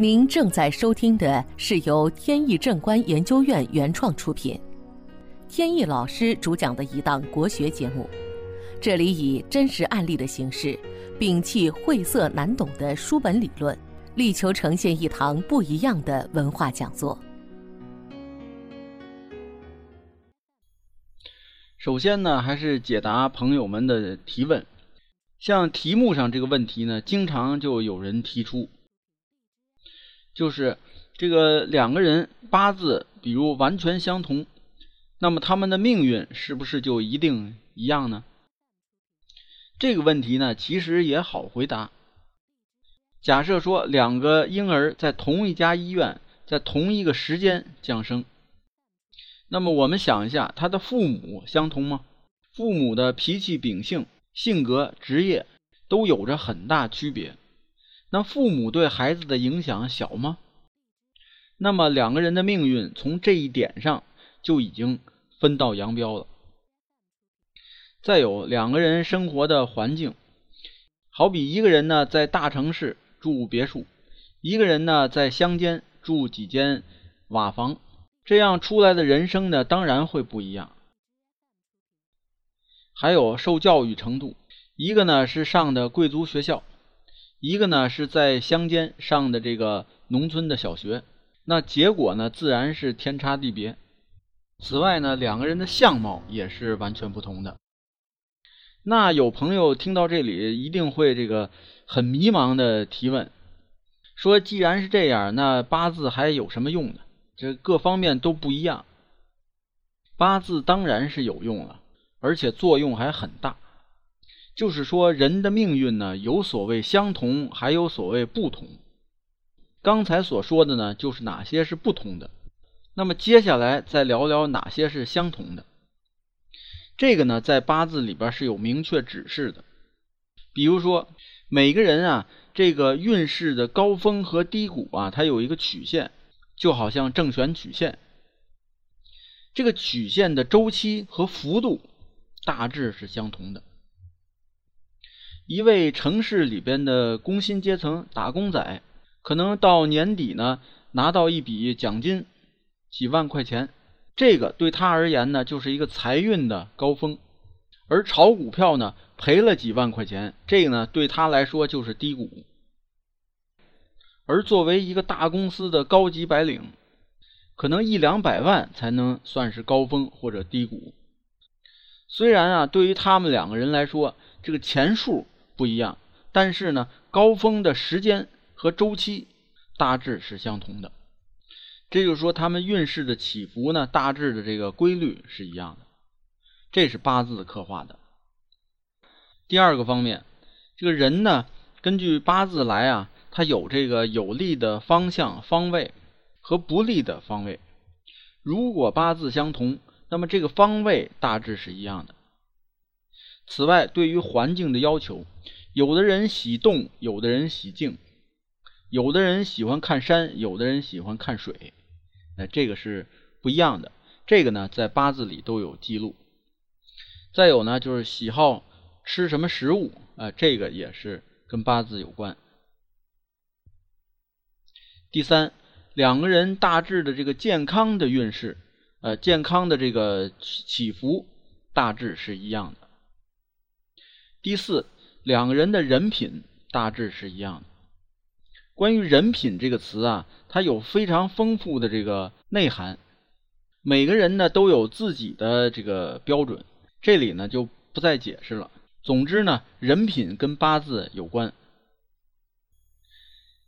您正在收听的是由天意正观研究院原创出品，天意老师主讲的一档国学节目。这里以真实案例的形式，摒弃晦涩难懂的书本理论，力求呈现一堂不一样的文化讲座。首先呢，还是解答朋友们的提问。像题目上这个问题呢，经常就有人提出，就是这个两个人八字比如完全相同，那么他们的命运是不是就一定一样呢？这个问题呢，其实也好回答。假设说两个婴儿在同一家医院，在同一个时间降生，那么我们想一下，他的父母相同吗？父母的脾气秉性。性格、职业都有着很大区别。那父母对孩子的影响小吗？那么两个人的命运从这一点上就已经分道扬镳了。再有两个人生活的环境，好比一个人呢在大城市住别墅，一个人呢在乡间住几间瓦房，这样出来的人生呢当然会不一样。还有受教育程度，一个呢是上的贵族学校，一个呢是在乡间上的这个农村的小学，那结果呢自然是天差地别。此外呢，两个人的相貌也是完全不同的。那有朋友听到这里，一定会这个很迷茫的提问，说既然是这样，那八字还有什么用呢？这各方面都不一样，八字当然是有用了。而且作用还很大，就是说人的命运呢，有所谓相同，还有所谓不同。刚才所说的呢，就是哪些是不同的。那么接下来再聊聊哪些是相同的。这个呢，在八字里边是有明确指示的。比如说，每个人啊，这个运势的高峰和低谷啊，它有一个曲线，就好像正弦曲线。这个曲线的周期和幅度。大致是相同的。一位城市里边的工薪阶层打工仔，可能到年底呢拿到一笔奖金，几万块钱，这个对他而言呢就是一个财运的高峰；而炒股票呢赔了几万块钱，这个呢对他来说就是低谷。而作为一个大公司的高级白领，可能一两百万才能算是高峰或者低谷。虽然啊，对于他们两个人来说，这个钱数不一样，但是呢，高峰的时间和周期大致是相同的。这就是说，他们运势的起伏呢，大致的这个规律是一样的。这是八字刻画的。第二个方面，这个人呢，根据八字来啊，他有这个有利的方向方位和不利的方位。如果八字相同。那么这个方位大致是一样的。此外，对于环境的要求，有的人喜动，有的人喜静，有的人喜欢看山，有的人喜欢看水，那这个是不一样的。这个呢，在八字里都有记录。再有呢，就是喜好吃什么食物，啊，这个也是跟八字有关。第三，两个人大致的这个健康的运势。呃，健康的这个起伏大致是一样的。第四，两个人的人品大致是一样的。关于人品这个词啊，它有非常丰富的这个内涵。每个人呢都有自己的这个标准，这里呢就不再解释了。总之呢，人品跟八字有关。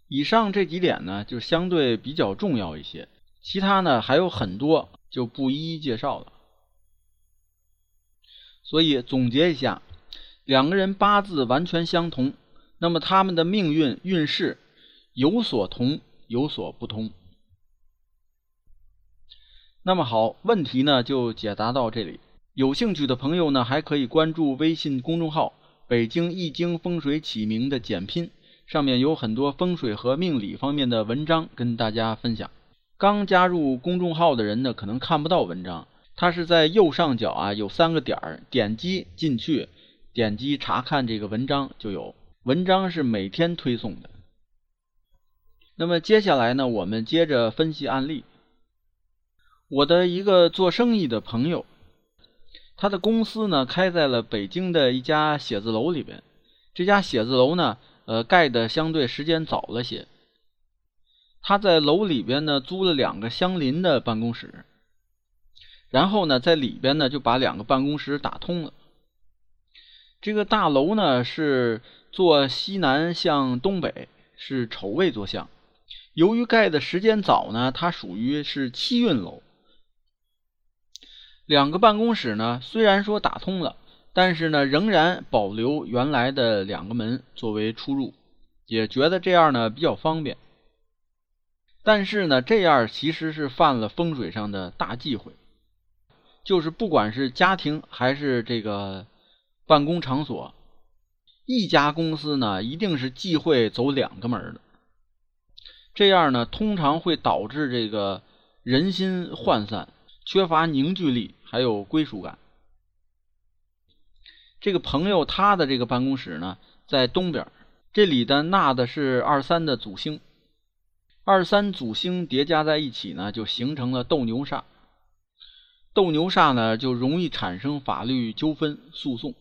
以上这几点呢，就相对比较重要一些，其他呢还有很多。就不一一介绍了。所以总结一下，两个人八字完全相同，那么他们的命运运势有所同，有所不同。那么好，问题呢就解答到这里。有兴趣的朋友呢，还可以关注微信公众号“北京易经风水起名”的简拼，上面有很多风水和命理方面的文章跟大家分享。刚加入公众号的人呢，可能看不到文章。它是在右上角啊，有三个点儿，点击进去，点击查看这个文章就有。文章是每天推送的。那么接下来呢，我们接着分析案例。我的一个做生意的朋友，他的公司呢开在了北京的一家写字楼里边。这家写字楼呢，呃，盖的相对时间早了些。他在楼里边呢租了两个相邻的办公室，然后呢在里边呢就把两个办公室打通了。这个大楼呢是坐西南向东北，是丑位坐向。由于盖的时间早呢，它属于是七运楼。两个办公室呢虽然说打通了，但是呢仍然保留原来的两个门作为出入，也觉得这样呢比较方便。但是呢，这样其实是犯了风水上的大忌讳，就是不管是家庭还是这个办公场所，一家公司呢一定是忌讳走两个门的。这样呢，通常会导致这个人心涣散，缺乏凝聚力，还有归属感。这个朋友他的这个办公室呢在东边，这里的纳的是二三的祖星。二三祖星叠加在一起呢，就形成了斗牛煞。斗牛煞呢，就容易产生法律纠纷诉讼。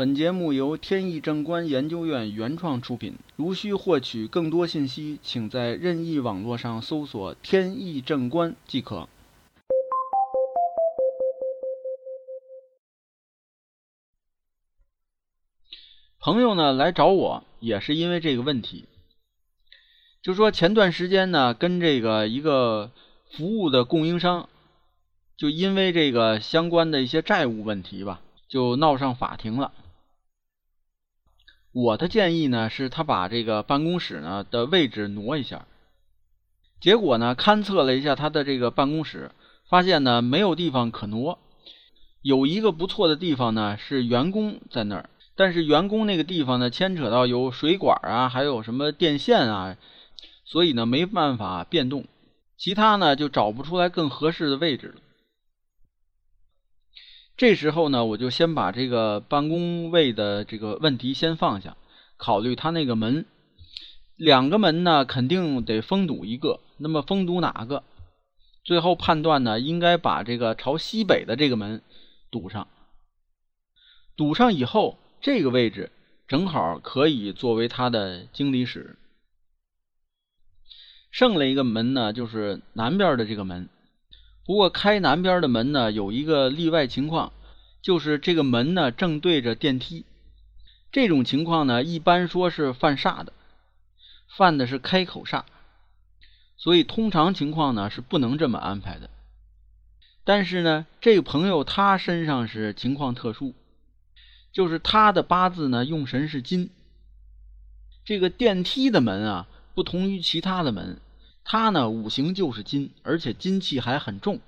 本节目由天意正观研究院原创出品。如需获取更多信息，请在任意网络上搜索“天意正观”即可。朋友呢来找我，也是因为这个问题。就说前段时间呢，跟这个一个服务的供应商，就因为这个相关的一些债务问题吧，就闹上法庭了。我的建议呢，是他把这个办公室呢的位置挪一下。结果呢，勘测了一下他的这个办公室，发现呢没有地方可挪。有一个不错的地方呢，是员工在那儿。但是员工那个地方呢，牵扯到有水管啊，还有什么电线啊，所以呢没办法变动。其他呢就找不出来更合适的位置了。这时候呢，我就先把这个办公位的这个问题先放下，考虑他那个门，两个门呢肯定得封堵一个，那么封堵哪个？最后判断呢，应该把这个朝西北的这个门堵上。堵上以后。这个位置正好可以作为他的经理室。剩了一个门呢，就是南边的这个门。不过开南边的门呢，有一个例外情况，就是这个门呢正对着电梯。这种情况呢，一般说是犯煞的，犯的是开口煞。所以通常情况呢是不能这么安排的。但是呢，这个朋友他身上是情况特殊。就是他的八字呢，用神是金。这个电梯的门啊，不同于其他的门，它呢五行就是金，而且金气还很重。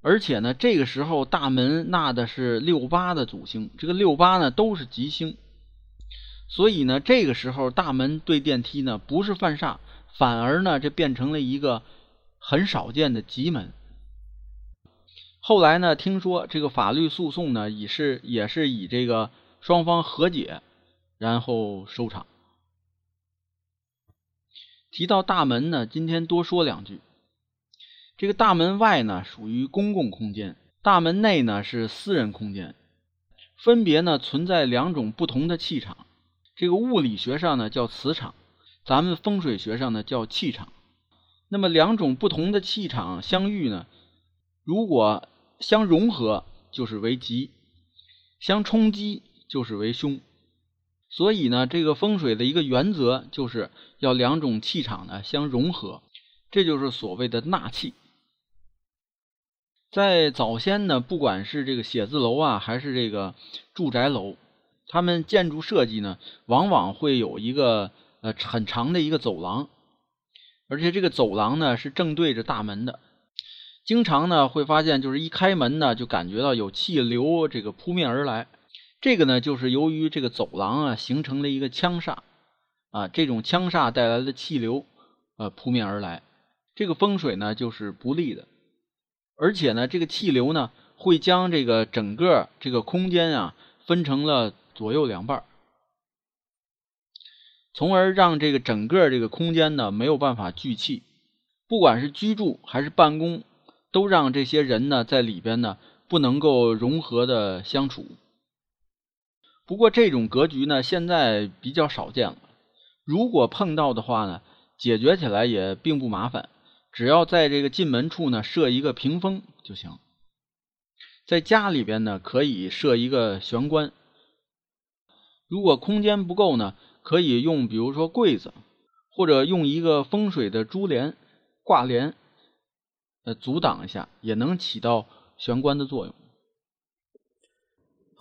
而且呢，这个时候大门纳的是六八的祖星，这个六八呢都是吉星，所以呢，这个时候大门对电梯呢不是犯煞，反而呢这变成了一个很少见的吉门。后来呢，听说这个法律诉讼呢，也是也是以这个双方和解，然后收场。提到大门呢，今天多说两句。这个大门外呢，属于公共空间；大门内呢，是私人空间。分别呢，存在两种不同的气场。这个物理学上呢叫磁场，咱们风水学上呢叫气场。那么两种不同的气场相遇呢，如果相融合就是为吉，相冲击就是为凶。所以呢，这个风水的一个原则就是要两种气场呢相融合，这就是所谓的纳气。在早先呢，不管是这个写字楼啊，还是这个住宅楼，他们建筑设计呢，往往会有一个呃很长的一个走廊，而且这个走廊呢是正对着大门的。经常呢会发现，就是一开门呢，就感觉到有气流这个扑面而来。这个呢，就是由于这个走廊啊形成了一个枪煞啊，这种枪煞带来的气流呃扑面而来，这个风水呢就是不利的。而且呢，这个气流呢会将这个整个这个空间啊分成了左右两半从而让这个整个这个空间呢没有办法聚气，不管是居住还是办公，都让这些人呢在里边呢不能够融合的相处。不过这种格局呢现在比较少见了，如果碰到的话呢，解决起来也并不麻烦，只要在这个进门处呢设一个屏风就行。在家里边呢可以设一个玄关，如果空间不够呢。可以用，比如说柜子，或者用一个风水的珠帘、挂帘，呃，阻挡一下，也能起到玄关的作用。